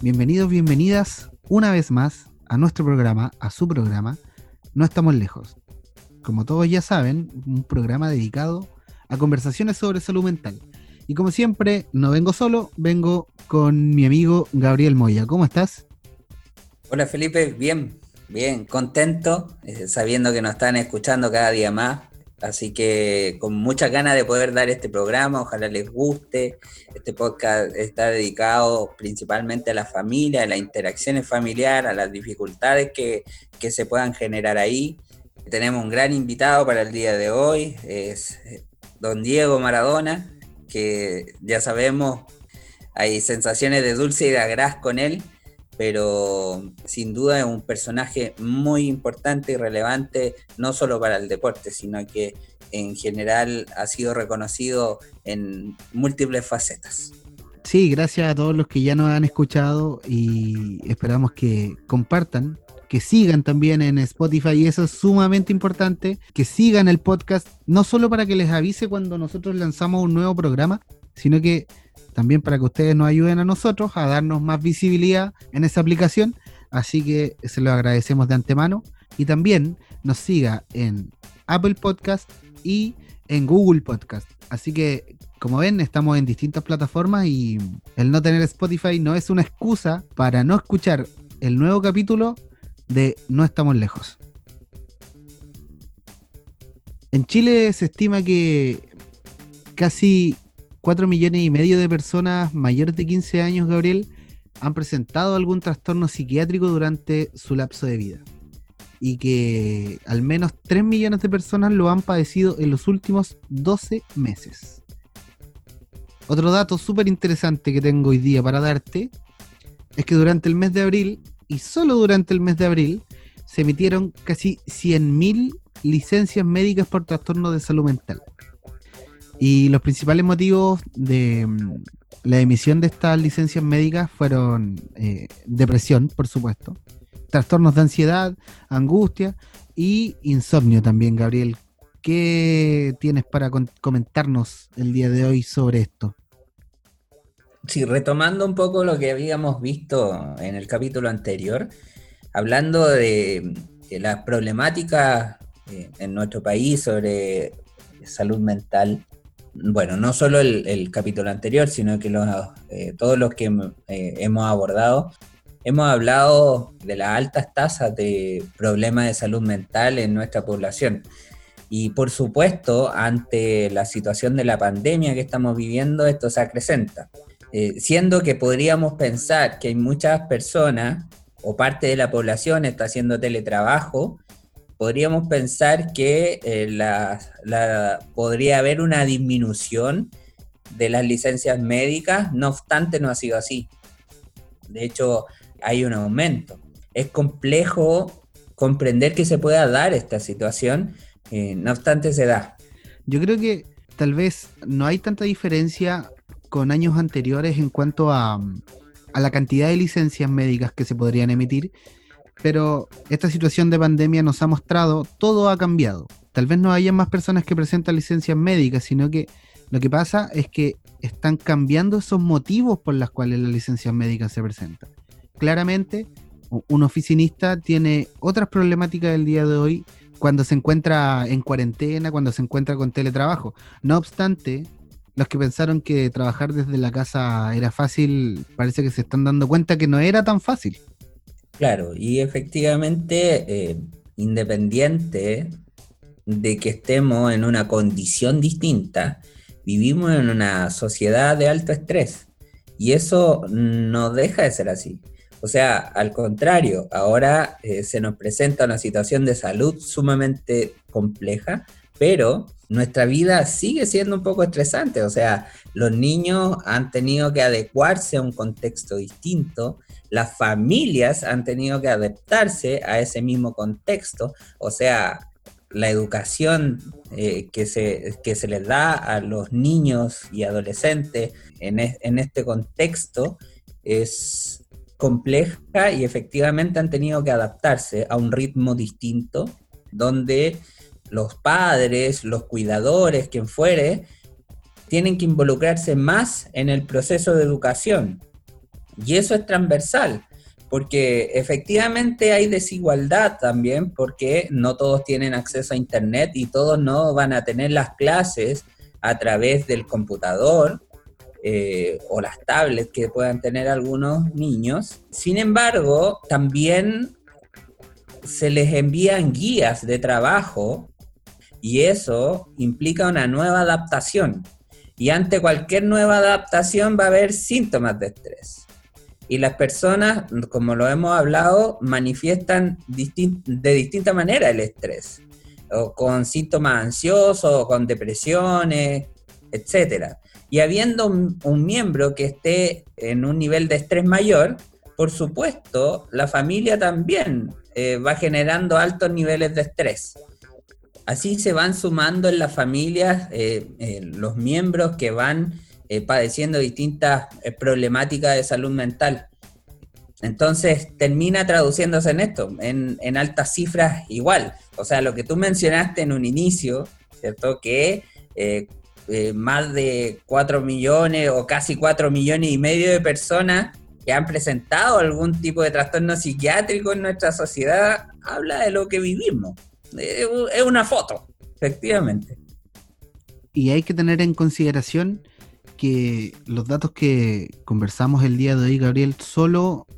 Bienvenidos, bienvenidas una vez más a nuestro programa, a su programa, No estamos lejos. Como todos ya saben, un programa dedicado a conversaciones sobre salud mental. Y como siempre, no vengo solo, vengo con mi amigo Gabriel Moya. ¿Cómo estás? Hola Felipe, bien, bien, contento, eh, sabiendo que nos están escuchando cada día más Así que con muchas ganas de poder dar este programa, ojalá les guste. Este podcast está dedicado principalmente a la familia, a las interacciones familiares, a las dificultades que, se puedan generar ahí. Tenemos un gran invitado para el día de hoy, es eh, don Diego Maradona, que ya sabemos, hay sensaciones de dulce y de agraz con él, pero sin duda es un personaje muy importante y relevante, no solo para el deporte, sino que en general ha sido reconocido en múltiples facetas. Sí, gracias a todos los que ya nos han escuchado y esperamos que compartan, que sigan también en Spotify y eso es sumamente importante, que sigan el podcast, no solo para que les avise cuando nosotros lanzamos un nuevo programa, sino que también para que ustedes nos ayuden a nosotros a darnos más visibilidad en esa aplicación. Así que se lo agradecemos de antemano. Y también nos siga en Apple Podcast y en Google Podcast. Así que, como ven, estamos en distintas plataformas y el no tener Spotify no es una excusa para no escuchar el nuevo capítulo de No estamos lejos. En Chile se estima que casi 4 millones y medio de personas mayores de 15 años, Gabriel, han presentado algún trastorno psiquiátrico durante su lapso de vida. Y que al menos 3 millones de personas lo han padecido en los últimos 12 meses. Otro dato súper interesante que tengo hoy día para darte es que durante el mes de abril, y solo durante el mes de abril, se emitieron casi 100.000 licencias médicas por trastorno de salud mental. Y los principales motivos de mm, la emisión de estas licencias médicas fueron eh, depresión, por supuesto, trastornos de ansiedad, angustia y insomnio también, Gabriel. ¿Qué tienes para comentarnos el día de hoy sobre esto? Sí, retomando un poco lo que habíamos visto en el capítulo anterior, hablando de, las problemáticas eh, en nuestro país sobre salud mental, bueno, no solo el, capítulo anterior, sino que eh, todos los que eh, hemos abordado, hemos hablado de las altas tasas de problemas de salud mental en nuestra población. Y por supuesto, ante la situación de la pandemia que estamos viviendo, esto se acrecenta. Eh, siendo que podríamos pensar que hay muchas personas o parte de la población está haciendo teletrabajo, podríamos pensar que eh, la, podría haber una disminución de las licencias médicas, no obstante no ha sido así. De hecho, hay un aumento. Es complejo comprender que se pueda dar esta situación, eh, no obstante se da. Yo creo que tal vez no hay tanta diferencia con años anteriores en cuanto a, a la cantidad de licencias médicas que se podrían emitir, pero esta situación de pandemia nos ha mostrado todo ha cambiado. Tal vez no haya más personas que presentan licencias médicas, sino que lo que pasa es que están cambiando esos motivos por los cuales las licencias médicas se presentan. Claramente, un oficinista tiene otras problemáticas del día de hoy cuando se encuentra en cuarentena, cuando se encuentra con teletrabajo. No obstante, los que pensaron que trabajar desde la casa era fácil, parece que se están dando cuenta que no era tan fácil. Claro, y efectivamente, eh, independiente de que estemos en una condición distinta, vivimos en una sociedad de alto estrés y eso no deja de ser así. O sea, al contrario, ahora eh, se nos presenta una situación de salud sumamente compleja, pero nuestra vida sigue siendo un poco estresante. O sea, los niños han tenido que adecuarse a un contexto distinto las familias han tenido que adaptarse a ese mismo contexto, o sea, la educación eh, que, se, se les da a los niños y adolescentes en, en este contexto es compleja y efectivamente han tenido que adaptarse a un ritmo distinto donde los padres, los cuidadores, quien fuere, tienen que involucrarse más en el proceso de educación. Y eso es transversal, porque efectivamente hay desigualdad también, porque no todos tienen acceso a Internet y todos no van a tener las clases a través del computador eh, o las tablets que puedan tener algunos niños. Sin embargo, también se les envían guías de trabajo y eso implica una nueva adaptación. Y ante cualquier nueva adaptación va a haber síntomas de estrés. Y las personas, como lo hemos hablado, manifiestan de distinta manera el estrés, o con síntomas ansiosos, o con depresiones, etc. Y habiendo un, miembro que esté en un nivel de estrés mayor, por supuesto, la familia también eh, va generando altos niveles de estrés. Así se van sumando en las familias eh, eh, los miembros que van padeciendo distintas problemáticas de salud mental. Entonces termina traduciéndose en esto, en, en, altas cifras igual. O sea, lo que tú mencionaste en un inicio, ¿cierto? Que eh, más de 4 millones o casi 4 millones y medio de personas que han presentado algún tipo de trastorno psiquiátrico en nuestra sociedad, habla de lo que vivimos. Es una foto, efectivamente. Y hay que tener en consideración que los datos que conversamos el día de hoy, Gabriel, solo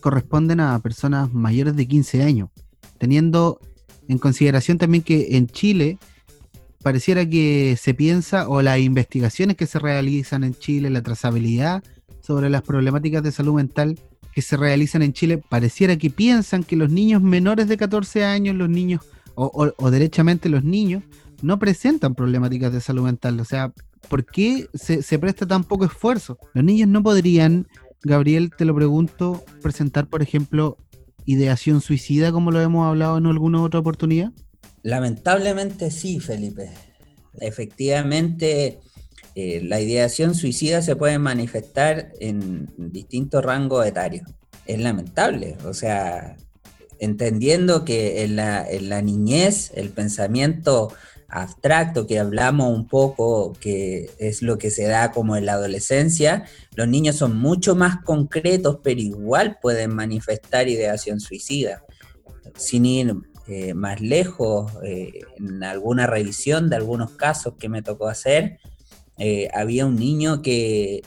corresponden a personas mayores de 15 años, teniendo en consideración también que en Chile pareciera que se piensa, o las investigaciones que se realizan en Chile, la trazabilidad sobre las problemáticas de salud mental que se realizan en Chile, pareciera que piensan que los niños menores de 14 años, los niños, o, derechamente los niños, no presentan problemáticas de salud mental. O sea, ¿por qué se, presta tan poco esfuerzo? Los niños no podrían, Gabriel, te lo pregunto, presentar, por ejemplo, ideación suicida, como lo hemos hablado en alguna otra oportunidad. Lamentablemente sí, Felipe. Efectivamente, eh, la ideación suicida se puede manifestar en distintos rangos etarios. Es lamentable, o sea, entendiendo que en la niñez el pensamiento abstracto que hablamos un poco, que es lo que se da como en la adolescencia, los niños son mucho más concretos, pero igual pueden manifestar ideación suicida, sin ir eh, más lejos, eh, en alguna revisión de algunos casos que me tocó hacer, eh, había un niño que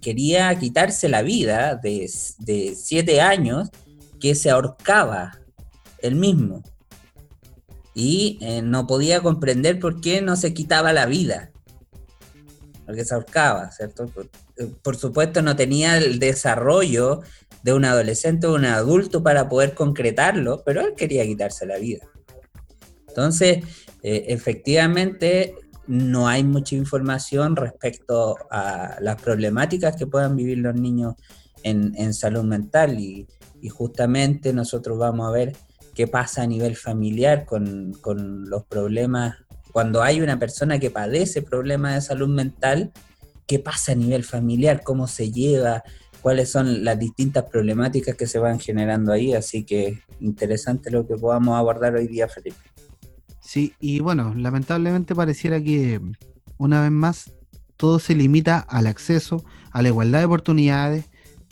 quería quitarse la vida de, de siete años que se ahorcaba él mismo y no podía comprender por qué no se quitaba la vida, porque se ahorcaba, ¿cierto? por supuesto no tenía el desarrollo de un adolescente o un adulto para poder concretarlo, pero él quería quitarse la vida. Entonces, eh, efectivamente, no hay mucha información respecto a las problemáticas que puedan vivir los niños en, salud mental y, justamente nosotros vamos a ver qué pasa a nivel familiar con, con los problemas. Cuando hay una persona que padece problemas de salud mental, ¿qué pasa a nivel familiar? ¿Cómo se lleva? cuáles son las distintas problemáticas que se van generando ahí, así que interesante lo que podamos abordar hoy día, Felipe. Sí, y bueno, lamentablemente pareciera que una vez más todo se limita al acceso, a la igualdad de oportunidades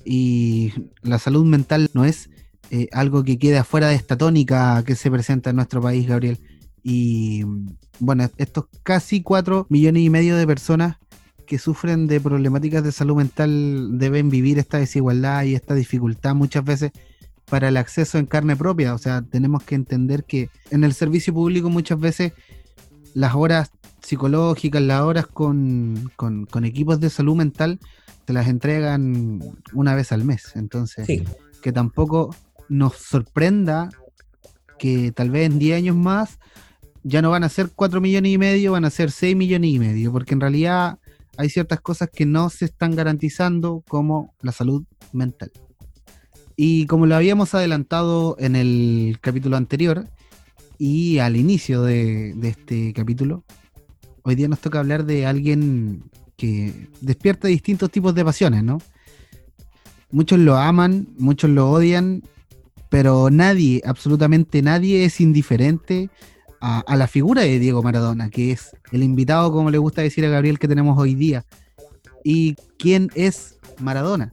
y la salud mental no es eh, algo que quede afuera de esta tónica que se presenta en nuestro país, Gabriel. Y bueno, estos casi cuatro millones y medio de personas que sufren de problemáticas de salud mental deben vivir esta desigualdad y esta dificultad muchas veces para el acceso en carne propia. O sea, tenemos que entender que en el servicio público muchas veces las horas psicológicas, las horas con, equipos de salud mental, te las entregan una vez al mes. Entonces, que tampoco nos sorprenda que tal vez en 10 años más ya no van a ser 4 millones y medio, van a ser 6 millones y medio, porque en realidad hay ciertas cosas que no se están garantizando como la salud mental. Y como lo habíamos adelantado en el capítulo anterior y al inicio de, este capítulo, hoy día nos toca hablar de alguien que despierta distintos tipos de pasiones, ¿no? Muchos lo aman, muchos lo odian, pero nadie, absolutamente nadie es indiferente a, la figura de Diego Maradona, que es el invitado, como le gusta decir a Gabriel, que tenemos hoy día. ¿Y quién es Maradona?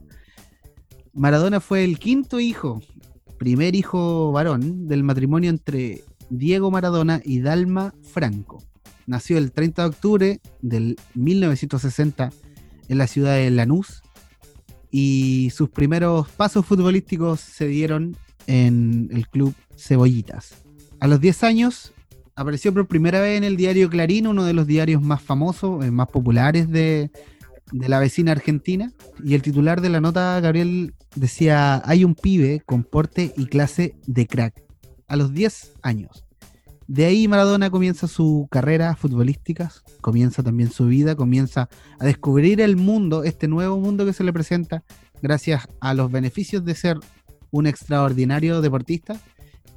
Maradona fue el quinto hijo, primer hijo varón del matrimonio entre Diego Maradona y Dalma Franco. Nació el 30 de octubre del 1960 en la ciudad de Lanús y sus primeros pasos futbolísticos se dieron en el club Cebollitas. A los 10 años apareció por primera vez en el diario Clarín, uno de los diarios más famosos, eh, más populares de, de la vecina argentina. Y el titular de la nota, Gabriel, decía, hay un pibe con porte y clase de crack. A los 10 años. De ahí Maradona comienza su carrera futbolística, comienza también su vida, comienza a descubrir el mundo, este nuevo mundo que se le presenta, gracias a los beneficios de ser un extraordinario deportista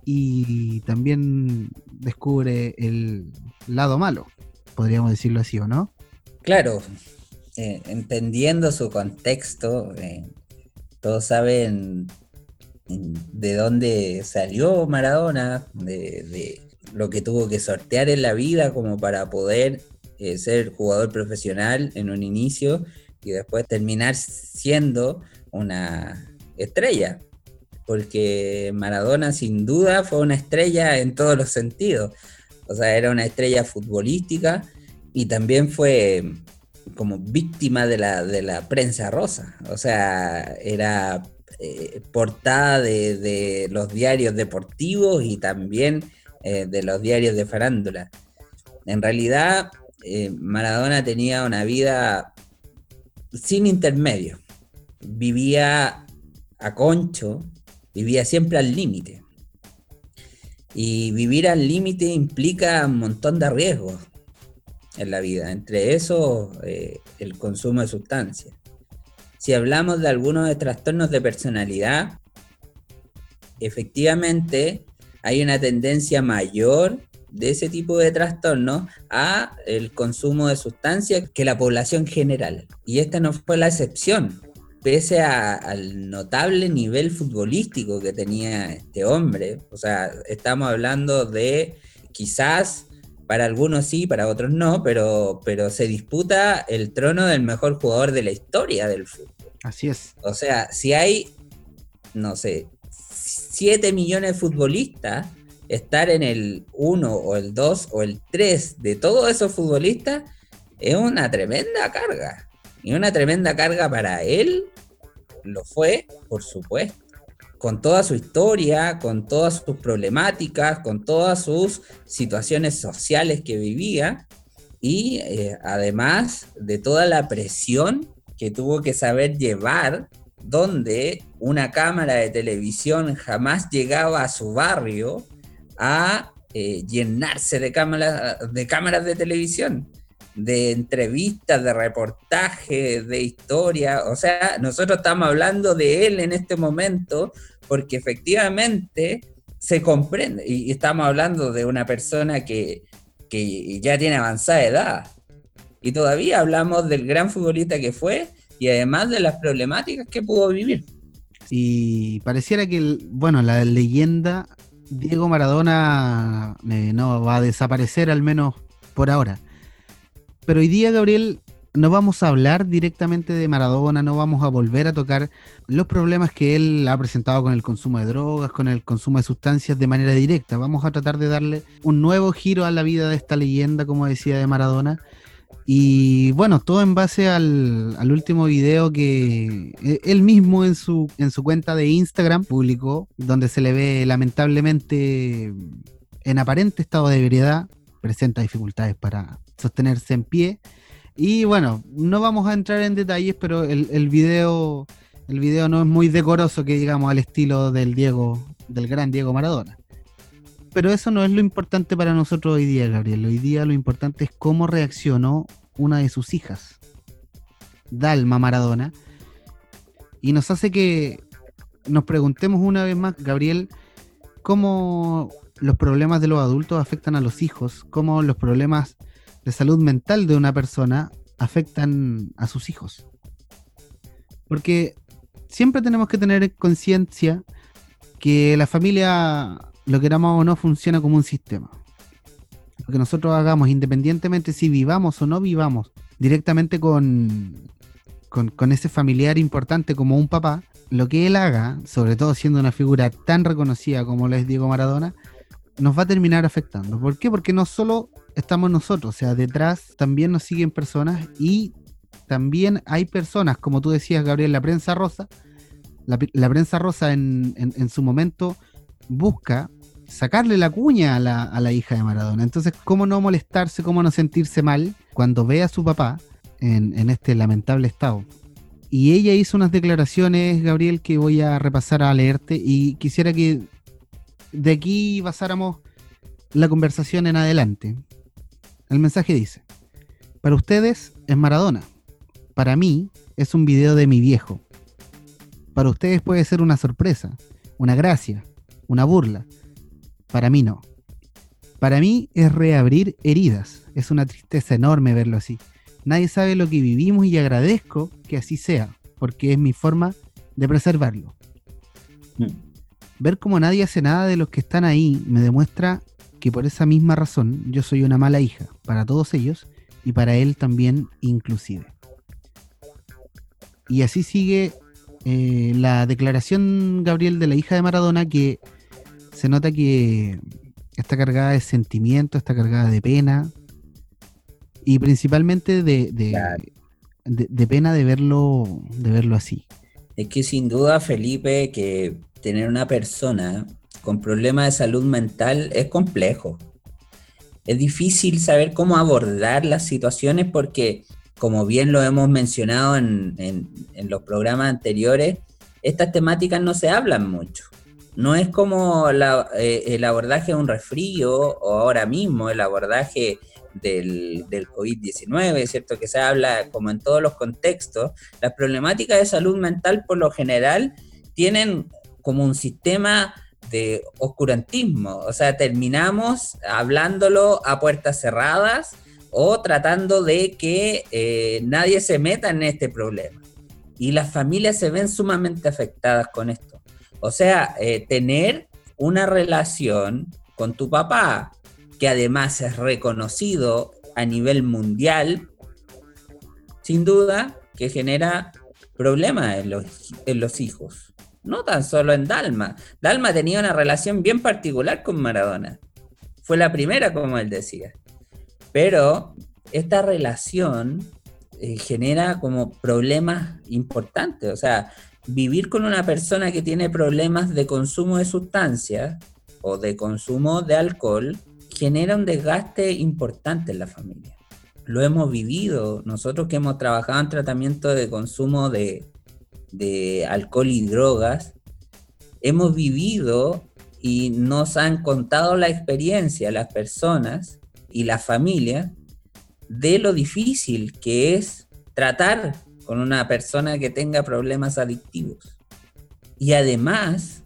y también descubre el lado malo, podríamos decirlo así, ¿o no? Claro, eh, entendiendo su contexto, eh, todos saben de dónde salió Maradona, de, lo que tuvo que sortear en la vida como para poder eh, ser jugador profesional en un inicio y después terminar siendo una estrella. Porque Maradona sin duda fue una estrella en todos los sentidos. O sea, era una estrella futbolística y también fue como víctima de la, de la prensa rosa. O sea, era eh, portada de, los diarios deportivos y también eh, de los diarios de farándula. En realidad, eh, Maradona tenía una vida sin intermedio. Vivía a concho, vivía siempre al límite. Y vivir al límite implica un montón de riesgos en la vida, entre eso eh, el consumo de sustancias. Si hablamos de algunos de trastornos de personalidad, efectivamente hay una tendencia mayor de ese tipo de trastornos a el consumo de sustancias que la población general. Y esta no fue la excepción, pese al notable nivel futbolístico que tenía este hombre. O sea, estamos hablando de quizás para algunos sí, para otros no, pero, pero se disputa el trono del mejor jugador de la historia del fútbol. Así es. O sea, si hay, no sé, 7 millones de futbolistas, estar en el 1 o el 2 o el 3 de todos esos futbolistas es una tremenda carga. Y una tremenda carga para él lo fue, por supuesto. Con toda su historia, con todas sus problemáticas, con todas sus situaciones sociales que vivía y eh, además de toda la presión que tuvo que saber llevar donde una cámara de televisión jamás llegaba a su barrio a eh, llenarse de, de cámaras de televisión de entrevistas, de reportajes, de historia. O sea, nosotros estamos hablando de él en este momento porque efectivamente se comprende. Y, estamos hablando de una persona que, que ya tiene avanzada edad. Y todavía hablamos del gran futbolista que fue y además de las problemáticas que pudo vivir. Y pareciera que, bueno, la leyenda Diego Maradona eh, no va a desaparecer al menos por ahora. Pero hoy día, Gabriel, no vamos a hablar directamente de Maradona, no vamos a volver a tocar los problemas que él ha presentado con el consumo de drogas, con el consumo de sustancias de manera directa. Vamos a tratar de darle un nuevo giro a la vida de esta leyenda, como decía, de Maradona. Y bueno, todo en base al, último video que e, él mismo en su, en su cuenta de Instagram publicó, donde se le ve lamentablemente en aparente estado de ebriedad, presenta dificultades para sostenerse en pie. Y bueno, no vamos a entrar en detalles, pero el, el, video el video no es muy decoroso que digamos al estilo del Diego, del gran Diego Maradona. Pero eso no es lo importante para nosotros hoy día, Gabriel. Hoy día lo importante es cómo reaccionó una de sus hijas, Dalma Maradona, y nos hace que nos preguntemos una vez más, Gabriel, cómo los problemas de los adultos afectan a los hijos, cómo los problemas de salud mental de una persona afectan a sus hijos. Porque siempre tenemos que tener conciencia que la familia, lo queramos o no, funciona como un sistema. Lo que nosotros hagamos, independientemente si vivamos o no vivamos directamente con, con, ese familiar importante como un papá, lo que él haga, sobre todo siendo una figura tan reconocida como lo es Diego Maradona, nos va a terminar afectando. ¿Por qué? Porque no solo estamos nosotros, o sea, detrás también nos siguen personas y también hay personas, como tú decías, Gabriel, la prensa rosa, la, prensa rosa en, su momento busca sacarle la cuña a la, hija de Maradona. Entonces, ¿cómo no molestarse, cómo no sentirse mal cuando ve a su papá en, en este lamentable estado? Y ella hizo unas declaraciones, Gabriel, que voy a repasar a leerte y quisiera que de aquí pasáramos la conversación en adelante. El mensaje dice, para ustedes es Maradona, para mí es un video de mi viejo. Para ustedes puede ser una sorpresa, una gracia, una burla. Para mí no. Para mí es reabrir heridas. Es una tristeza enorme verlo así. Nadie sabe lo que vivimos y agradezco que así sea, porque es mi forma de preservarlo. Mm. Ver cómo nadie hace nada de los que están ahí me demuestra que por esa misma razón yo soy una mala hija para todos ellos y para él también inclusive. Y así sigue eh, la declaración, Gabriel, de la hija de Maradona, que se nota que está cargada de sentimiento, está cargada de pena, y principalmente de, de, pena de verlo, de verlo así. Es que sin duda, Felipe, que tener una persona con problemas de salud mental es complejo. Es difícil saber cómo abordar las situaciones porque, como bien lo hemos mencionado en, los programas anteriores, estas temáticas no se hablan mucho. No es como eh, el abordaje de un resfrío o ahora mismo el abordaje del, del COVID-19, ¿cierto? Que se habla como en todos los contextos. Las problemáticas de salud mental por lo general tienen como un sistema de oscurantismo, o sea, terminamos hablándolo a puertas cerradas o tratando de que eh, nadie se meta en este problema. Y las familias se ven sumamente afectadas con esto. O sea, eh, tener una relación con tu papá, que además es reconocido a nivel mundial, sin duda que genera problemas en los, en los hijos no tan solo en Dalma. Dalma tenía una relación bien particular con Maradona. Fue la primera, como él decía. Pero esta relación eh, genera como problemas importantes. O sea, vivir con una persona que tiene problemas de consumo de sustancias o de consumo de alcohol genera un desgaste importante en la familia. Lo hemos vivido nosotros que hemos trabajado en tratamiento de consumo de, de alcohol y drogas, hemos vivido y nos han contado la experiencia las personas y la familia de lo difícil que es tratar con una persona que tenga problemas adictivos. Y además,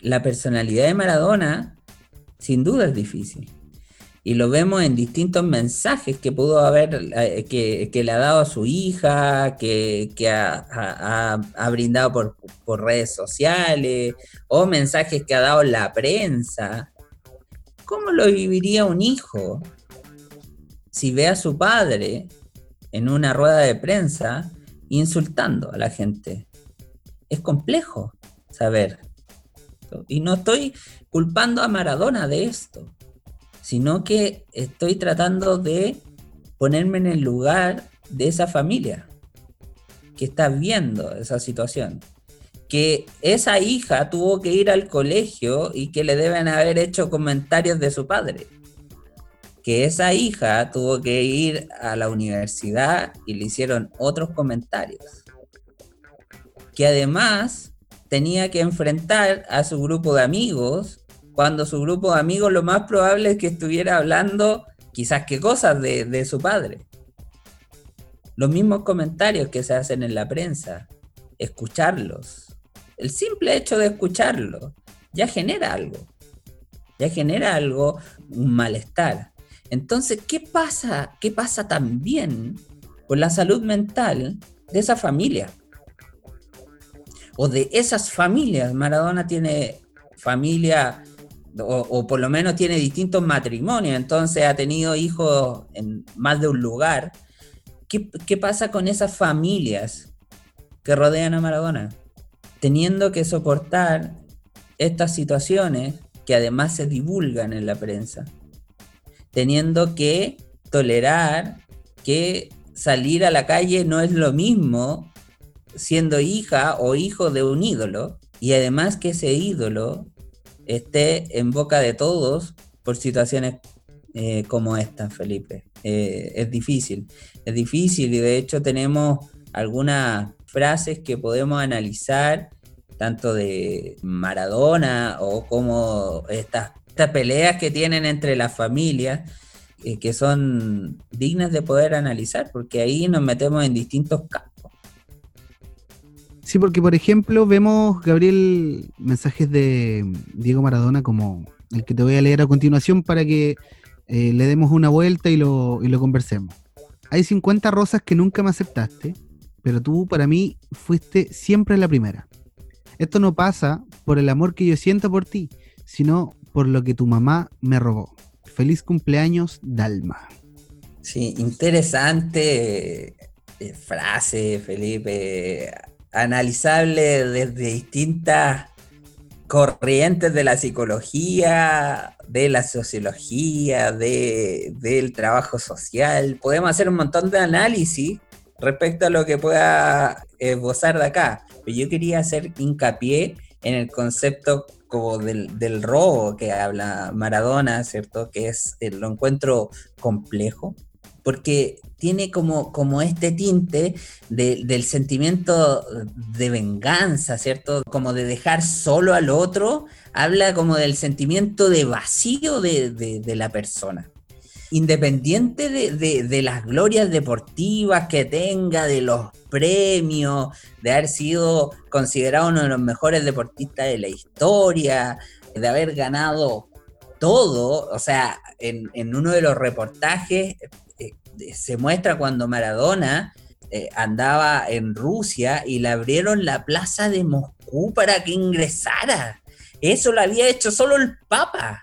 la personalidad de Maradona sin duda es difícil y lo vemos en distintos mensajes que pudo haber, eh, que, le ha dado a su hija, que, ha, brindado por, por, redes sociales, o mensajes que ha dado la prensa. ¿Cómo lo viviría un hijo si ve a su padre en una rueda de prensa insultando a la gente? Es complejo saber. Y no estoy culpando a Maradona de esto sino que estoy tratando de ponerme en el lugar de esa familia que está viendo esa situación. Que esa hija tuvo que ir al colegio y que le deben haber hecho comentarios de su padre. Que esa hija tuvo que ir a la universidad y le hicieron otros comentarios. Que además tenía que enfrentar a su grupo de amigos cuando su grupo de amigos lo más probable es que estuviera hablando quizás qué cosas de, su padre. Los mismos comentarios que se hacen en la prensa, escucharlos. El simple hecho de escucharlo ya genera algo. Ya genera algo, un malestar. Entonces, ¿qué pasa? ¿Qué pasa también con la salud mental de esa familia? O de esas familias. Maradona tiene familia, o, por lo menos tiene distintos matrimonios, entonces ha tenido hijos en más de un lugar. ¿Qué, qué pasa con esas familias que rodean a Maradona? Teniendo que soportar estas situaciones que además se divulgan en la prensa, teniendo que tolerar que salir a la calle no es lo mismo siendo hija o hijo de un ídolo y además que ese ídolo esté en boca de todos por situaciones eh, como esta, Felipe. Eh, es difícil, es difícil y de hecho tenemos algunas frases que podemos analizar tanto de Maradona o como estas, estas peleas que tienen entre las familias eh, que son dignas de poder analizar, porque ahí nos metemos en distintos campos. Sí, porque por ejemplo vemos, Gabriel, mensajes de Diego Maradona como el que te voy a leer a continuación para que eh, le demos una vuelta y lo, y lo conversemos. Hay 50 rosas que nunca me aceptaste, pero tú para mí fuiste siempre la primera. Esto no pasa por el amor que yo siento por ti, sino por lo que tu mamá me robó. Feliz cumpleaños, Dalma. Sí, interesante eh, frase, Felipe. Analizable desde distintas corrientes de la psicología, de la sociología, de, del trabajo social. Podemos hacer un montón de análisis respecto a lo que pueda esbozar de acá. Pero yo quería hacer hincapié en el concepto como del, robo que habla Maradona, ¿cierto? Que es, eh, lo encuentro complejo, porque tiene como, como este tinte del sentimiento de venganza, ¿cierto? Como de dejar solo al otro, habla como del sentimiento de vacío de, de la persona independiente de, las glorias deportivas que tenga, de los premios, de haber sido considerado uno de los mejores deportistas de la historia, de haber ganado todo, o sea, en, uno de los reportajes se muestra cuando Maradona eh, andaba en Rusia y le abrieron la plaza de Moscú para que ingresara. Eso lo había hecho solo el Papa.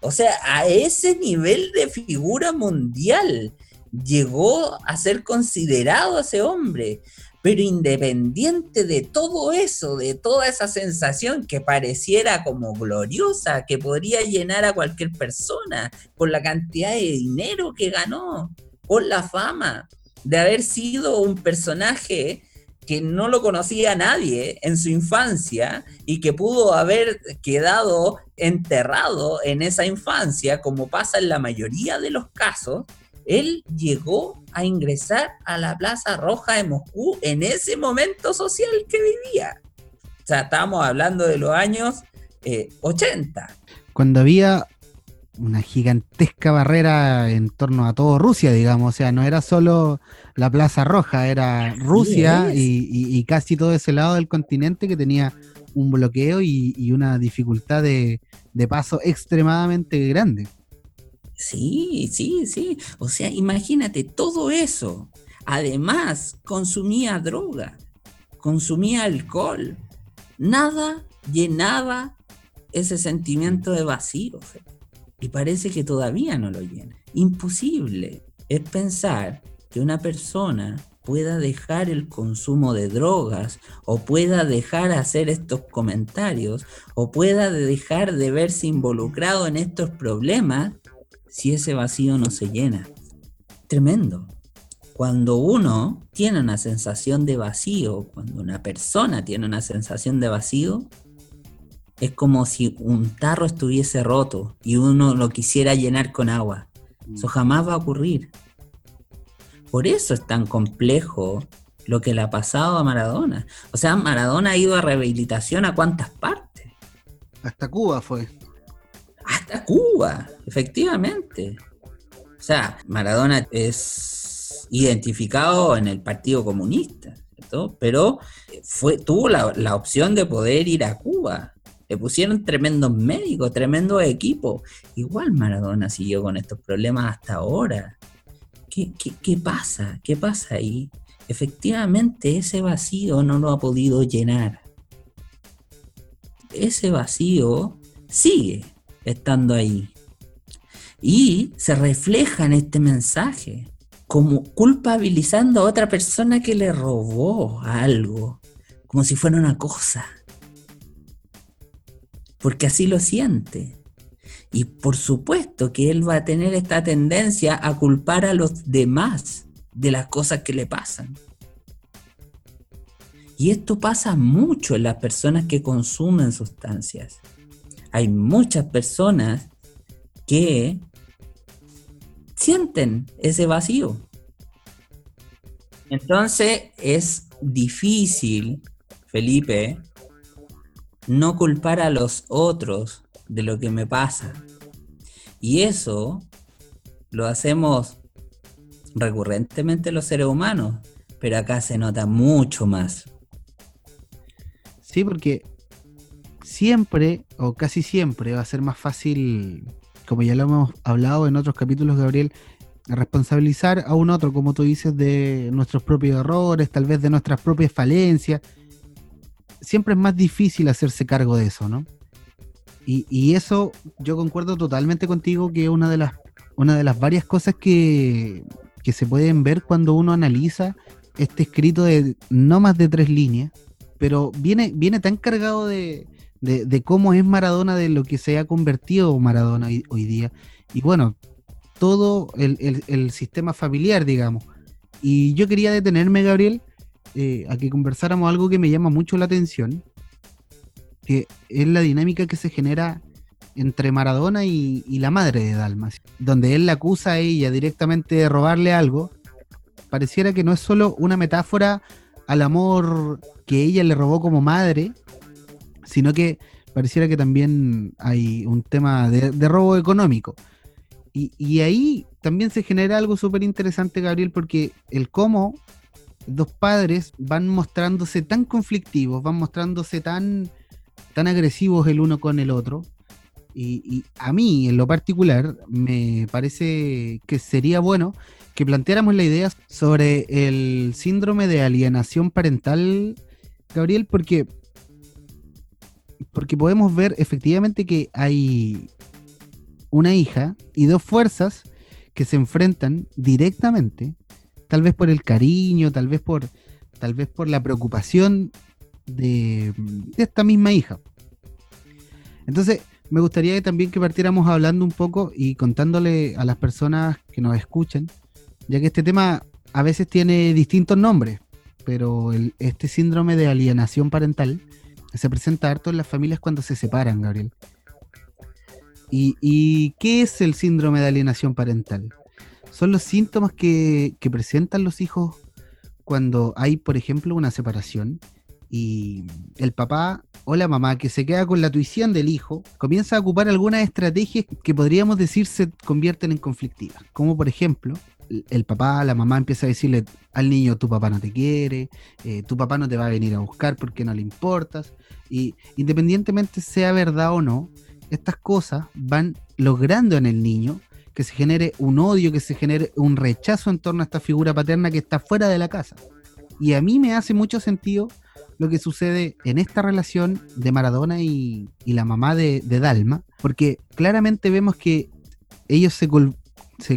O sea, a ese nivel de figura mundial llegó a ser considerado ese hombre. Pero independiente de todo eso, de toda esa sensación que pareciera como gloriosa, que podría llenar a cualquier persona por la cantidad de dinero que ganó, por la fama, de haber sido un personaje que no lo conocía nadie en su infancia y que pudo haber quedado enterrado en esa infancia, como pasa en la mayoría de los casos, él llegó a ingresar a la Plaza Roja de Moscú en ese momento social que vivía. O sea, estamos hablando de los años 80. Eh, Cuando había una gigantesca barrera en torno a todo Rusia, digamos, o sea, no era solo la Plaza Roja, era Rusia y, casi todo ese lado del continente que tenía un bloqueo y, una dificultad de, paso extremadamente grande. Sí, sí, sí. O sea, imagínate todo eso. Además, consumía droga, consumía alcohol. Nada llenaba ese sentimiento de vacío. Y parece que todavía no lo llena. Imposible es pensar que una persona pueda dejar el consumo de drogas o pueda dejar hacer estos comentarios o pueda dejar de verse involucrado en estos problemas si ese vacío no se llena. Tremendo. Cuando uno tiene una sensación de vacío, cuando una persona tiene una sensación de vacío, es como si un tarro estuviese roto y uno lo quisiera llenar con agua. Eso jamás va a ocurrir. Por eso es tan complejo lo que le ha pasado a Maradona. O sea, Maradona ha ido a rehabilitación a cuántas partes. Hasta Cuba fue. Hasta Cuba, efectivamente. O sea, Maradona es identificado en el Partido Comunista, ¿cierto? pero fue, tuvo la, la opción de poder ir a Cuba. Le pusieron tremendos médicos, tremendos equipos. Igual Maradona siguió con estos problemas hasta ahora. ¿Qué, pasa? ¿Qué pasa ahí? Efectivamente, ese vacío no lo ha podido llenar. Ese vacío sigue estando ahí. Y se refleja en este mensaje como culpabilizando a otra persona que le robó algo, como si fuera una cosa. Porque así lo siente. Y por supuesto que él va a tener esta tendencia a culpar a los demás de las cosas que le pasan. Y esto pasa mucho en las personas que consumen sustancias. Hay muchas personas que sienten ese vacío. Entonces es difícil, Felipe, no culpar a los otros de lo que me pasa. Y eso lo hacemos recurrentemente los seres humanos, pero acá se nota mucho más. Sí, porque siempre, o casi siempre, va a ser más fácil como ya lo hemos hablado en otros capítulos, Gabriel, responsabilizar a un otro, como tú dices, de nuestros propios errores, tal vez de nuestras propias falencias. Siempre es más difícil hacerse cargo de eso, ¿no? Y, eso yo concuerdo totalmente contigo que es una de las, una de las varias cosas que, que se pueden ver cuando uno analiza este escrito de no más de tres líneas, pero viene, viene tan cargado de, de, cómo es Maradona, de lo que se ha convertido Maradona hoy, día. Y bueno, todo el, sistema familiar, digamos. Y yo quería detenerme, Gabriel, eh, a que conversáramos algo que me llama mucho la atención, que es la dinámica que se genera entre Maradona y, y, la madre de Dalma, donde él la acusa a ella directamente de robarle algo, pareciera que no es solo una metáfora al amor que ella le robó como madre, sino que pareciera que también hay un tema de, robo económico. Y, ahí también se genera algo súper interesante, Gabriel, porque el cómo dos padres van mostrándose tan conflictivos, van mostrándose tan, tan agresivos el uno con el otro. Y, a mí, en lo particular, me parece que sería bueno que planteáramos la idea sobre el síndrome de alienación parental, Gabriel, porque porque podemos ver efectivamente que hay una hija y dos fuerzas que se enfrentan directamente, tal vez por el cariño, tal vez por, tal vez por la preocupación de, esta misma hija. Entonces, me gustaría también que partiéramos hablando un poco y contándole a las personas que nos escuchan, ya que este tema a veces tiene distintos nombres, pero este síndrome de alienación parental se presenta harto en las familias cuando se separan, Gabriel. ¿Y, qué es el síndrome de alienación parental? Son los síntomas que, presentan los hijos cuando hay, por ejemplo, una separación y el papá o la mamá que se queda con la tuición del hijo comienza a ocupar algunas estrategias que podríamos decir se convierten en conflictivas, como por ejemplo el papá, la mamá empieza a decirle al niño, tu papá no te quiere, eh, tu papá no te va a venir a buscar porque no le importas. Y independientemente sea verdad o no, estas cosas van logrando en el niño que se genere un odio, que se genere un rechazo en torno a esta figura paterna que está fuera de la casa. Y a mí me hace mucho sentido lo que sucede en esta relación de Maradona y, la mamá de, Dalma, porque claramente vemos que ellos se,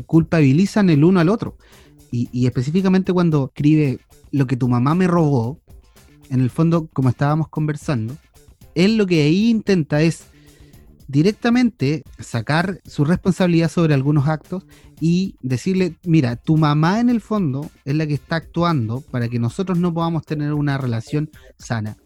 culpabilizan el uno al otro. Y, específicamente cuando escribe lo que tu mamá me robó, en el fondo, como estábamos conversando, él lo que ahí intenta es directamente sacar su responsabilidad sobre algunos actos y decirle, mira, tu mamá en el fondo es la que está actuando para que nosotros no podamos tener una relación sana.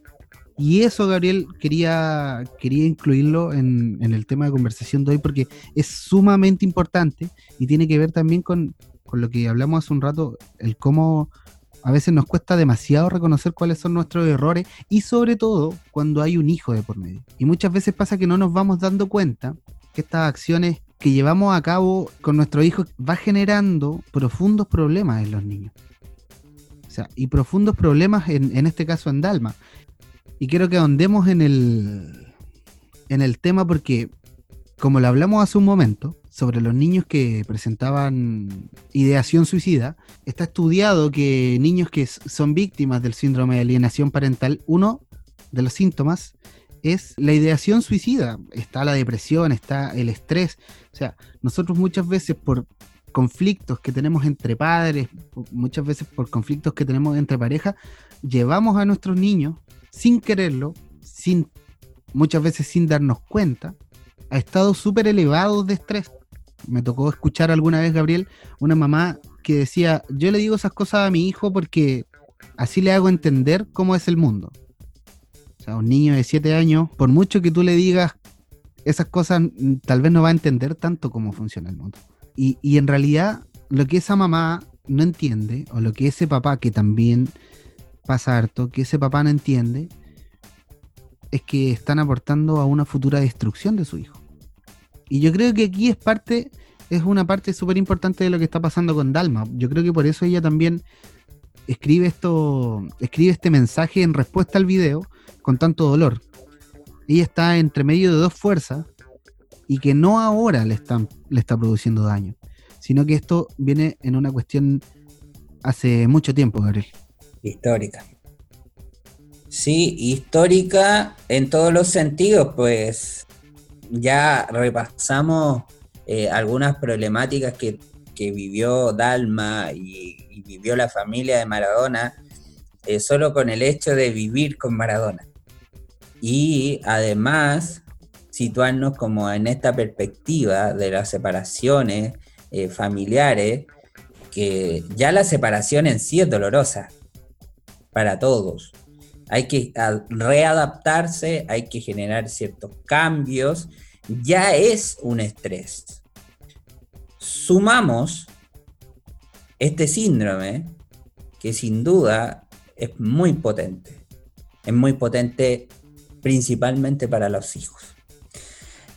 Y eso, Gabriel, quería, quería incluirlo en, el tema de conversación de hoy porque es sumamente importante y tiene que ver también con, lo que hablamos hace un rato, el cómo a veces nos cuesta demasiado reconocer cuáles son nuestros errores y sobre todo cuando hay un hijo de por medio. Y muchas veces pasa que no nos vamos dando cuenta que estas acciones que llevamos a cabo con nuestro hijo va generando profundos problemas en los niños. O sea, y profundos problemas en, en este caso en Dalma. Y quiero que ahondemos en el, en el tema porque, como lo hablamos hace un momento, sobre los niños que presentaban ideación suicida, está estudiado que niños que son víctimas del síndrome de alienación parental, uno de los síntomas es la ideación suicida. Está la depresión, está el estrés. O sea, nosotros muchas veces por conflictos que tenemos entre padres, muchas veces por conflictos que tenemos entre parejas, llevamos a nuestros niños sin quererlo, sin muchas veces sin darnos cuenta, a estados súper elevados de estrés. Me tocó escuchar alguna vez, Gabriel, una mamá que decía, yo le digo esas cosas a mi hijo porque así le hago entender cómo es el mundo. O sea, un niño de 7 años, por mucho que tú le digas esas cosas, tal vez no va a entender tanto cómo funciona el mundo. Y, y en realidad, lo que esa mamá no entiende, o lo que ese papá, que también pasa harto, que ese papá no entiende, es que están aportando a una futura destrucción de su hijo. Y yo creo que aquí es parte, es una parte súper importante de lo que está pasando con Dalma. Yo creo que por eso ella también escribe esto, escribe este mensaje en respuesta al video con tanto dolor. Ella está entre medio de dos fuerzas y que no ahora le, están, le está produciendo daño, sino que esto viene en una cuestión hace mucho tiempo, Gabriel. Histórica. Sí, histórica en todos los sentidos, pues ya repasamos eh, algunas problemáticas que, vivió Dalma y, vivió la familia de Maradona eh, solo con el hecho de vivir con Maradona. Y además situarnos como en esta perspectiva de las separaciones eh, familiares, que ya la separación en sí es dolorosa para todos hay que readaptarse, hay que generar ciertos cambios, ya es un estrés. Sumamos este síndrome, que sin duda es muy potente, es muy potente principalmente para los hijos.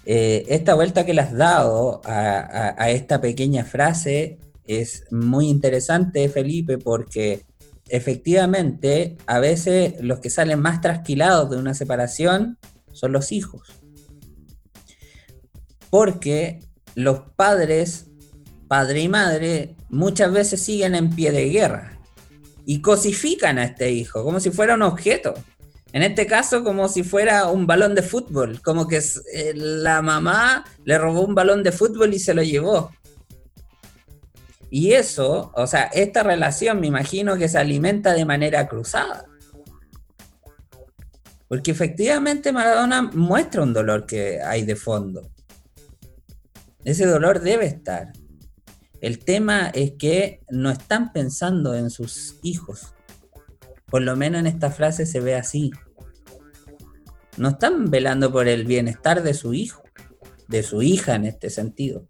Eh, esta vuelta que le has dado a esta pequeña frase es muy interesante, Felipe, porque efectivamente, a veces los que salen más trasquilados de una separación son los hijos. Porque los padres, padre y madre, muchas veces siguen en pie de guerra y cosifican a este hijo como si fuera un objeto. En este caso, como si fuera un balón de fútbol, como que eh, la mamá le robó un balón de fútbol y se lo llevó. Y eso, o sea, esta relación me imagino que se alimenta de manera cruzada. Porque efectivamente Maradona muestra un dolor que hay de fondo. Ese dolor debe estar. El tema es que no están pensando en sus hijos. Por lo menos en esta frase se ve así. No están velando por el bienestar de su hijo, de su hija en este sentido.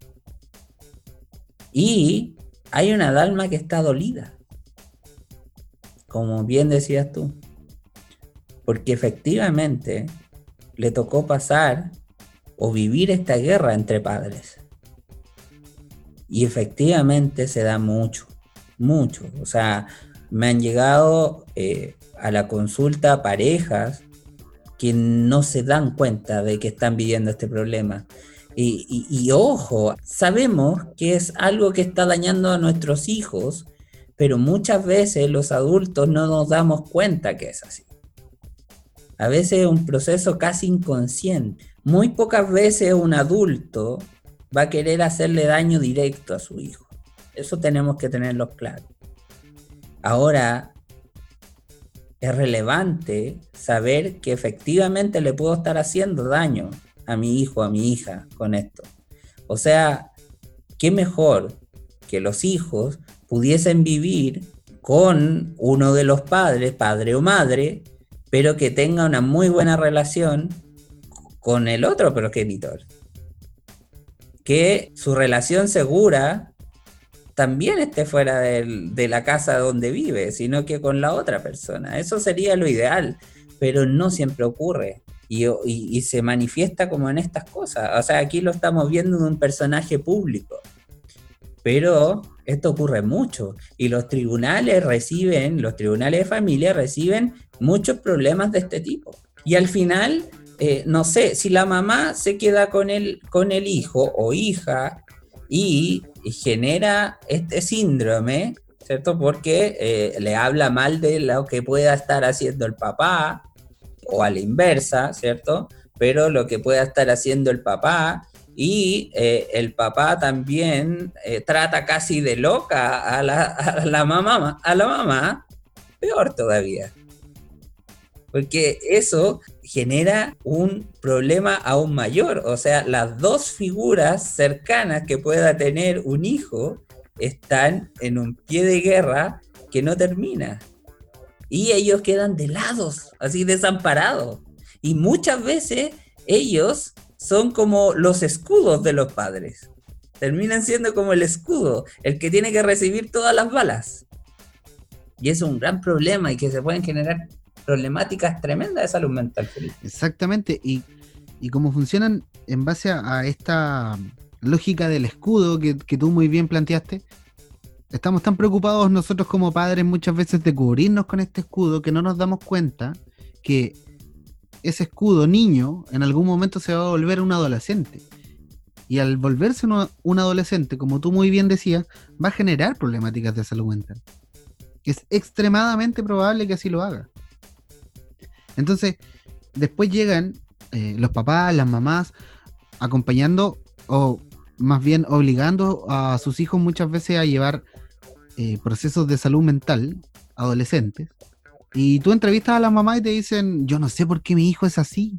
Y hay una Dalma que está dolida, como bien decías tú, porque efectivamente le tocó pasar o vivir esta guerra entre padres. Y efectivamente se da mucho, mucho. O sea, me han llegado eh, a la consulta parejas que no se dan cuenta de que están viviendo este problema. Y, ojo, sabemos que es algo que está dañando a nuestros hijos, pero muchas veces los adultos no nos damos cuenta que es así. A veces es un proceso casi inconsciente. Muy pocas veces un adulto va a querer hacerle daño directo a su hijo. Eso tenemos que tenerlo claro. Ahora, es relevante saber que efectivamente le puedo estar haciendo daño a mi hijo, a mi hija con esto. O sea, qué mejor que los hijos pudiesen vivir con uno de los padres, padre o madre, pero que tenga una muy buena relación con el otro progenitor. Que su relación segura también esté fuera de la casa donde vive, sino que con la otra persona. Eso sería lo ideal, pero no siempre ocurre y, se manifiesta como en estas cosas. O sea, aquí lo estamos viendo en un personaje público, pero esto ocurre mucho y los tribunales reciben, los tribunales de familia reciben muchos problemas de este tipo. Y al final, eh, no sé, si la mamá se queda con el, con el hijo o hija y, genera este síndrome, ¿cierto? Porque eh, le habla mal de lo que pueda estar haciendo el papá, o a la inversa, ¿cierto? Pero lo que pueda estar haciendo el papá y eh, el papá también eh, trata casi de loca a la, a la, mamá, a la mamá, peor todavía. Porque eso genera un problema aún mayor. O sea, las dos figuras cercanas que pueda tener un hijo están en un pie de guerra que no termina. Y ellos quedan de lados, así desamparados. Y muchas veces ellos son como los escudos de los padres. Terminan siendo como el escudo, el que tiene que recibir todas las balas. Y es un gran problema y que se pueden generar problemáticas tremendas de salud mental. Exactamente, y, y cómo funcionan en base a, esta lógica del escudo que, tú muy bien planteaste, estamos tan preocupados nosotros como padres muchas veces de cubrirnos con este escudo que no nos damos cuenta que ese escudo niño en algún momento se va a volver un adolescente. Y al volverse un adolescente, como tú muy bien decías, va a generar problemáticas de salud mental. Es extremadamente probable que así lo haga. Entonces, después llegan eh, los papás, las mamás, acompañando o más bien obligando a sus hijos muchas veces a llevar eh, procesos de salud mental adolescentes. Y tú entrevistas a las mamás y te dicen, yo no sé por qué mi hijo es así.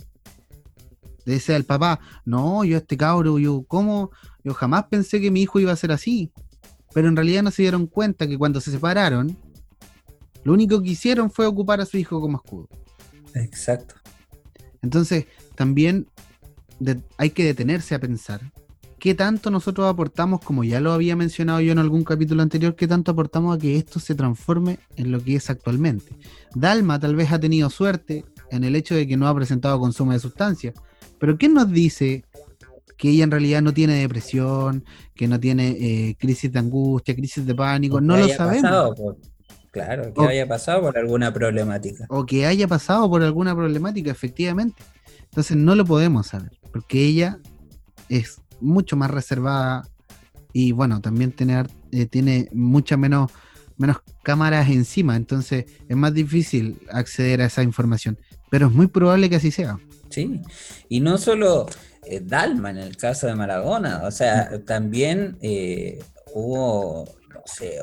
Le dice al papá, no, yo este cabro, yo cómo, yo jamás pensé que mi hijo iba a ser así. Pero en realidad no se dieron cuenta que cuando se separaron, lo único que hicieron fue ocupar a su hijo como escudo. Exacto. Entonces, también hay que detenerse a pensar qué tanto nosotros aportamos, como ya lo había mencionado yo en algún capítulo anterior, qué tanto aportamos a que esto se transforme en lo que es actualmente. Dalma tal vez ha tenido suerte en el hecho de que no ha presentado consumo de sustancias, pero ¿quién nos dice que ella en realidad no tiene depresión, que no tiene eh, crisis de angustia, crisis de pánico? No lo sabemos. Claro, que haya pasado por alguna problemática. O que haya pasado por alguna problemática, efectivamente. Entonces no lo podemos saber, porque ella es mucho más reservada y bueno, también tiene, eh, tiene muchas menos, menos cámaras encima, entonces es más difícil acceder a esa información, pero es muy probable que así sea. Sí, y no solo eh, Dalma en el caso de Maragona, o sea, mm. también eh, hubo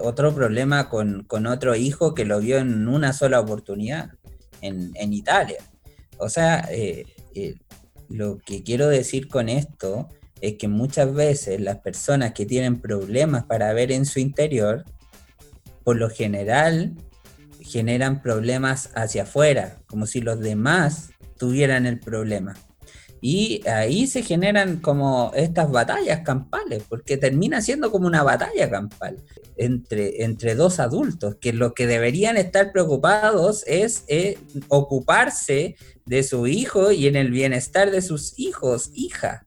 otro problema con, otro hijo que lo vio en una sola oportunidad en, Italia. O sea, eh, lo que quiero decir con esto es que muchas veces las personas que tienen problemas para ver en su interior, por lo general generan problemas hacia afuera, como si los demás tuvieran el problema. Y ahí se generan como estas batallas campales, porque termina siendo como una batalla campal entre, entre dos adultos, que lo que deberían estar preocupados es eh, ocuparse de su hijo y en el bienestar de sus hijos, hija,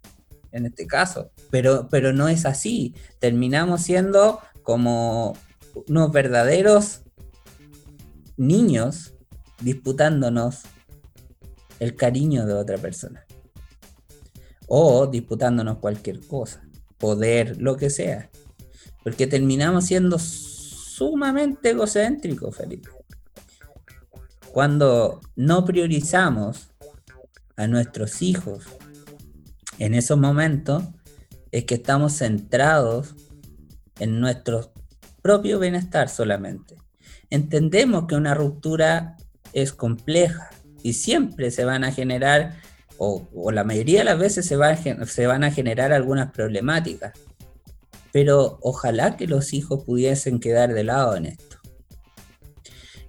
en este caso. Pero, pero no es así. Terminamos siendo como unos verdaderos niños disputándonos el cariño de otra persona o disputándonos cualquier cosa, poder, lo que sea. Porque terminamos siendo sumamente egocéntricos, Felipe. Cuando no priorizamos a nuestros hijos en esos momentos, es que estamos centrados en nuestro propio bienestar solamente. Entendemos que una ruptura es compleja y siempre se van a generar o, la mayoría de las veces se, van a generar algunas problemáticas. Pero ojalá que los hijos pudiesen quedar de lado en esto.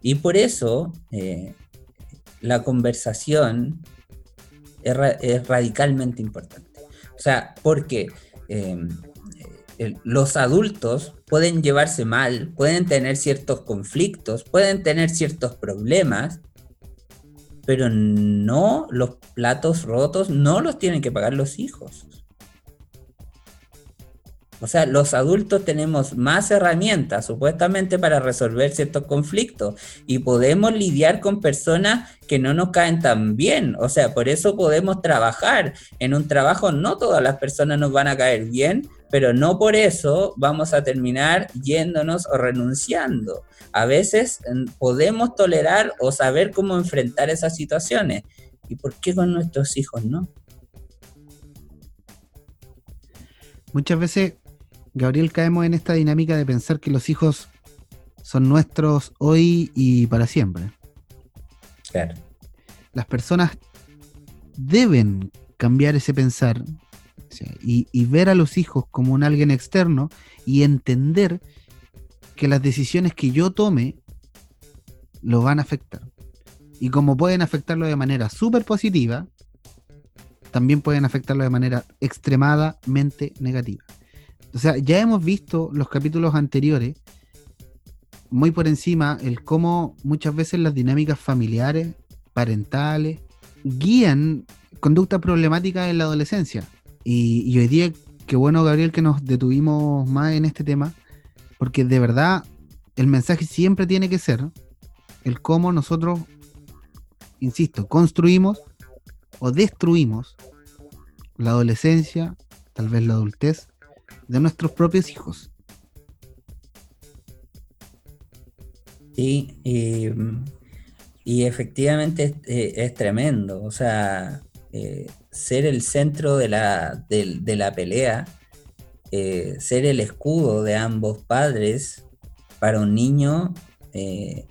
Y por eso eh, la conversación es, radicalmente importante. O sea, porque em, los adultos pueden llevarse mal, pueden tener ciertos conflictos, pueden tener ciertos problemas, pero no los platos rotos no los tienen que pagar los hijos. O sea, los adultos tenemos más herramientas supuestamente para resolver ciertos conflictos y podemos lidiar con personas que no nos caen tan bien. O sea, por eso podemos trabajar. En un trabajo no todas las personas nos van a caer bien, pero no por eso vamos a terminar yéndonos o renunciando. A veces mm, podemos tolerar o saber cómo enfrentar esas situaciones. ¿Y por qué con nuestros hijos no? Muchas veces Gabriel, caemos en esta dinámica de pensar que los hijos son nuestros hoy y para siempre. Claro. Las personas deben cambiar ese pensar y, ver a los hijos como un alguien externo y entender que las decisiones que yo tome lo van a afectar. Y como pueden afectarlo de manera súper positiva, también pueden afectarlo de manera extremadamente negativa. O sea, ya hemos visto los capítulos anteriores, muy por encima, el cómo muchas veces las dinámicas familiares, parentales, guían conductas problemáticas en la adolescencia. Y, hoy día, qué bueno, Gabriel, que nos detuvimos más en este tema, porque de verdad el mensaje siempre tiene que ser el cómo nosotros, insisto, construimos o destruimos la adolescencia, tal vez la adultez, de nuestros propios hijos. Sí, y, efectivamente eh, es, tremendo. O sea, eh, ser el centro de la, de, la pelea, eh, ser el escudo de ambos padres para un niño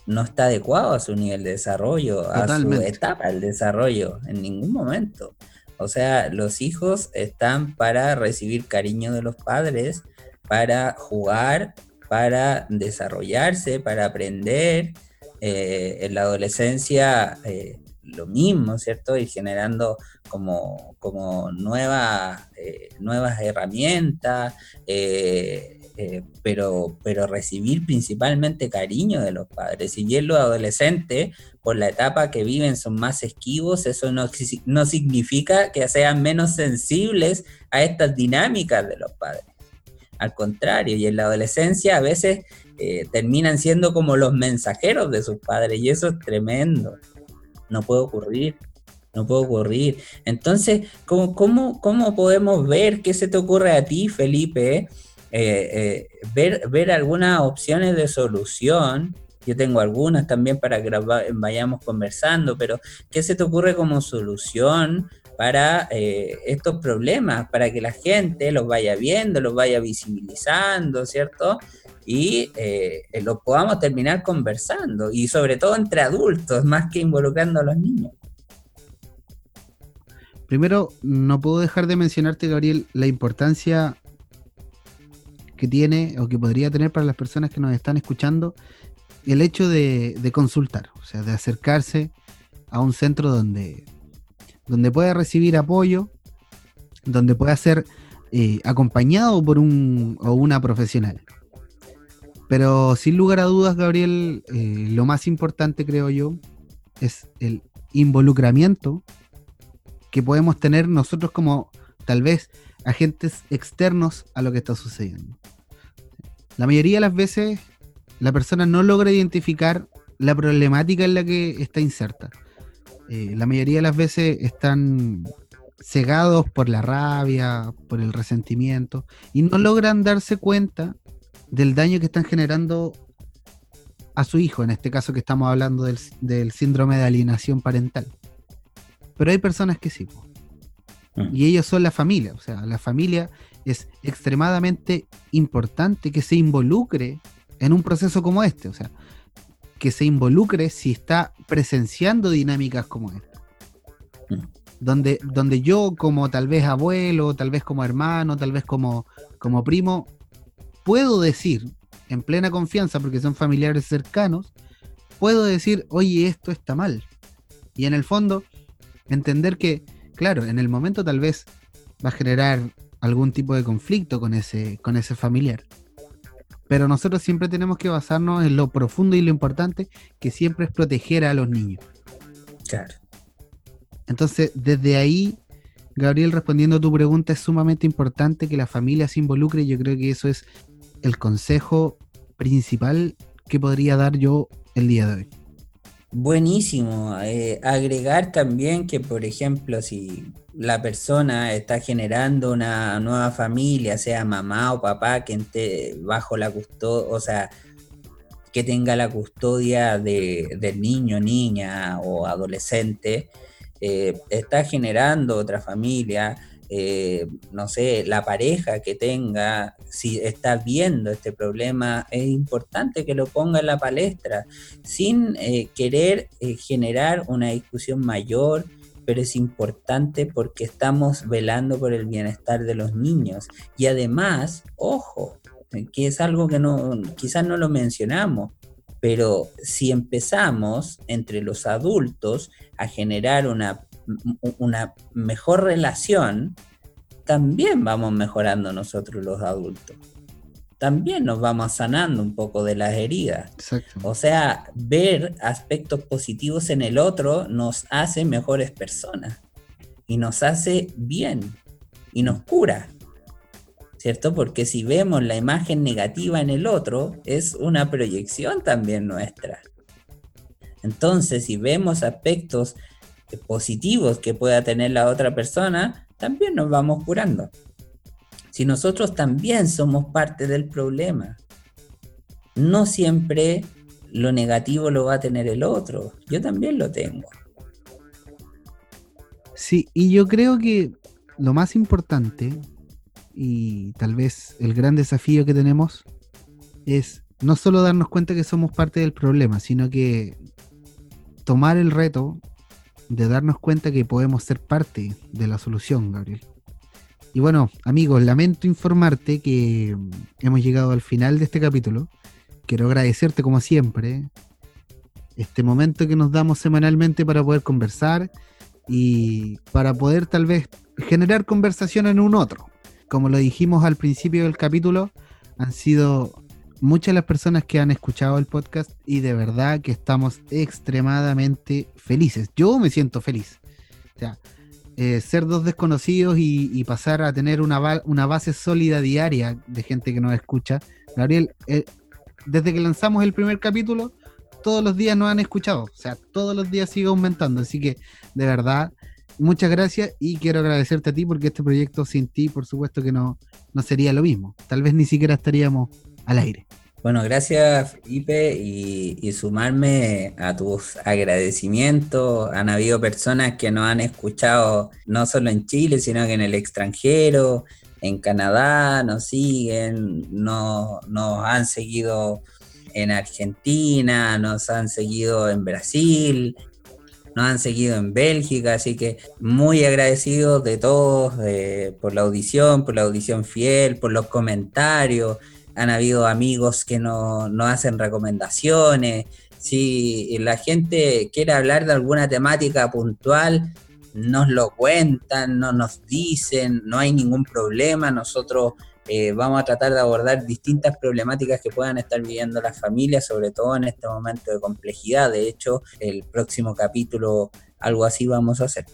no está adecuado a su nivel de desarrollo, a su etapa del desarrollo, en ningún momento. O sea, los hijos están para recibir cariño de los padres, para jugar, para desarrollarse, para aprender. Eh, en la adolescencia eh, lo mismo, ¿cierto? Y generando como, como nuevas, eh, nuevas herramientas, pero, pero recibir principalmente cariño de los padres. Y bien los adolescentes por la etapa que viven son más esquivos, eso no, no significa que sean menos sensibles a estas dinámicas de los padres. Al contrario, y en la adolescencia a veces eh, terminan siendo como los mensajeros de sus padres, y eso es tremendo. No puede ocurrir, no puede ocurrir. Entonces, ¿cómo, cómo, cómo podemos ver qué se te ocurre a ti, Felipe? Eh, eh, ver, ver algunas opciones de solución yo tengo algunas también para que vayamos conversando, pero ¿qué se te ocurre como solución para eh, estos problemas? Para que la gente los vaya viendo, los vaya visibilizando, ¿cierto? Y los podamos terminar conversando, y sobre todo entre adultos, más que involucrando a los niños. Primero, no puedo dejar de mencionarte, Gabriel, la importancia tiene o que podría tener para las personas que nos están escuchando el hecho de, consultar, o sea, de acercarse a un centro donde, donde pueda recibir apoyo, donde pueda ser eh, acompañado por un o una profesional. Pero sin lugar a dudas, Gabriel, eh, lo más importante creo yo es el involucramiento que podemos tener nosotros como tal vez agentes externos a lo que está sucediendo. La mayoría de las veces la persona no logra identificar la problemática en la que está inserta. Eh, la mayoría de las veces están cegados por la rabia, por el resentimiento, y no logran darse cuenta del daño que están generando a su hijo, en este caso que estamos hablando del, síndrome de alienación parental. Pero hay personas que sí. Mm. Y ellos son la familia, o sea, la familia es extremadamente importante que se involucre en un proceso como este, o sea, que se involucre si está presenciando dinámicas como esta. Mm. Donde, donde yo como tal vez abuelo, tal vez como hermano, tal vez como, como primo, puedo decir en plena confianza, porque son familiares cercanos, puedo decir, oye, esto está mal. Y en el fondo, entender que, claro, en el momento tal vez va a generar algún tipo de conflicto con ese, con ese familiar. Pero nosotros siempre tenemos que basarnos en lo profundo y lo importante, que siempre es proteger a los niños. Claro. Entonces, desde ahí, Gabriel, respondiendo a tu pregunta, es sumamente importante que la familia se involucre. Yo creo que eso es el consejo principal que podría dar yo el día de hoy. Buenísimo. Eh, agregar también que, por ejemplo, si la persona está generando una nueva familia, sea mamá o papá, que esté bajo la custodia, o sea, que tenga la custodia de, del niño, niña o adolescente, eh, está generando otra familia, eh, no sé, la pareja que tenga, si está viendo este problema, es importante que lo ponga en la palestra, sin eh, querer generar una discusión mayor, pero es importante porque estamos velando por el bienestar de los niños. Y además, ojo, que es algo que no, quizás no lo mencionamos, pero si empezamos entre los adultos a generar una, una mejor relación, también vamos mejorando nosotros los adultos. También nos vamos sanando un poco de las heridas. O sea, ver aspectos positivos en el otro nos hace mejores personas y nos hace bien y nos cura. ¿cierto? Porque si vemos la imagen negativa en el otro, es una proyección también nuestra. Entonces, si vemos aspectos positivos que pueda tener la otra persona, también nos vamos curando. Si nosotros también somos parte del problema, no siempre lo negativo lo va a tener el otro, yo también lo tengo. Sí, y yo creo que lo más importante y tal vez el gran desafío que tenemos es no solo darnos cuenta que somos parte del problema, sino que tomar el reto de darnos cuenta que podemos ser parte de la solución, Gabriel. Y bueno, amigos, lamento informarte que hemos llegado al final de este capítulo. Quiero agradecerte como siempre este momento que nos damos semanalmente para poder conversar y para poder tal vez generar conversación en un otro como lo dijimos al principio del capítulo, han sido muchas las personas que han escuchado el podcast y de verdad que estamos extremadamente felices. Yo me siento feliz. O sea, eh, ser dos desconocidos y, pasar a tener una, una, base sólida diaria de gente que nos escucha. Gabriel, eh, desde que lanzamos el primer capítulo, todos los días nos han escuchado. O sea, todos los días sigue aumentando. Así que, de verdad, muchas gracias y quiero agradecerte a ti porque este proyecto sin ti, por supuesto que no, no sería lo mismo. Tal vez ni siquiera estaríamos al aire. Bueno, gracias Felipe y, sumarme a tus agradecimientos. Han habido personas que nos han escuchado no solo en Chile, sino que en el extranjero, en Canadá, nos siguen, no, nos han seguido en Argentina, nos han seguido en Brasil, nos han seguido en Bélgica, así que muy agradecidos de todos por la audición, por la audición fiel, por los comentarios. Han habido amigos que nos hacen recomendaciones. Si la gente quiere hablar de alguna temática puntual, nos lo cuentan, no nos dicen, no hay ningún problema. Nosotros eh, vamos a tratar de abordar distintas problemáticas que puedan estar viviendo las familias, sobre todo en este momento de complejidad. De hecho, el próximo capítulo, algo así vamos a hacer.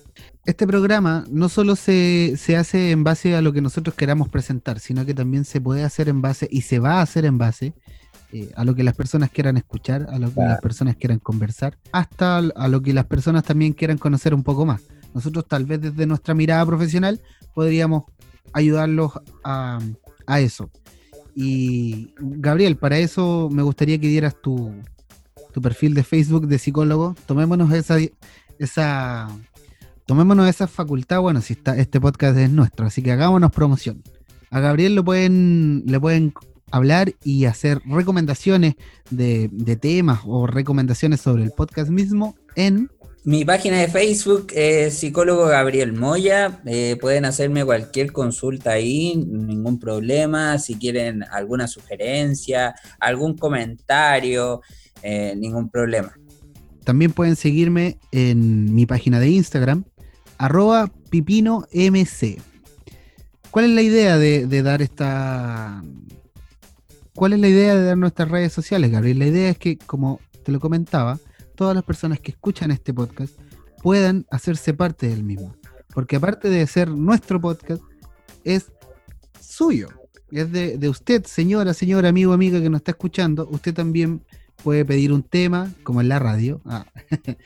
Este programa no solo se, hace en base a lo que nosotros queramos presentar, sino que también se puede hacer en base y se va a hacer en base eh, a lo que las personas quieran escuchar, a lo que las personas quieran conversar, hasta a lo que las personas también quieran conocer un poco más. Nosotros tal vez desde nuestra mirada profesional podríamos ayudarlos a, eso. Y Gabriel, para eso me gustaría que dieras tu, tu perfil de Facebook de psicólogo. Tomémonos esa, esa, tomémonos esa facultad. Bueno, si está, este podcast es nuestro, así que hagámonos promoción. A Gabriel lo pueden, le pueden hablar y hacer recomendaciones de, de temas o recomendaciones sobre el podcast mismo en mi página de Facebook es psicólogo Gabriel Moya. Eh, pueden hacerme cualquier consulta ahí, ningún problema. Si quieren alguna sugerencia, algún comentario, eh, ningún problema. También pueden seguirme en mi página de Instagram, arroba pipinomc. ¿Cuál es la idea de, dar esta... ¿Cuál es la idea de dar nuestras redes sociales, Gabriel? La idea es que, como te lo comentaba, todas las personas que escuchan este podcast puedan hacerse parte del mismo. porque aparte de ser nuestro podcast, es suyo. Es de, de usted, señora, señora, amigo, amiga que nos está escuchando. Usted también puede pedir un tema, como en la radio. Ah.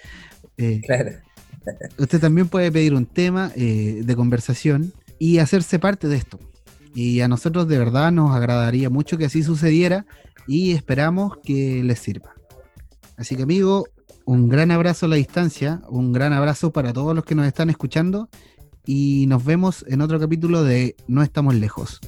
Eh, Claro. usted también puede pedir un tema eh, de conversación y hacerse parte de esto. Y a nosotros de verdad nos agradaría mucho que así sucediera y esperamos que les sirva. Así que amigo, un gran abrazo a la distancia, un gran abrazo para todos los que nos están escuchando y nos vemos en otro capítulo de No estamos lejos.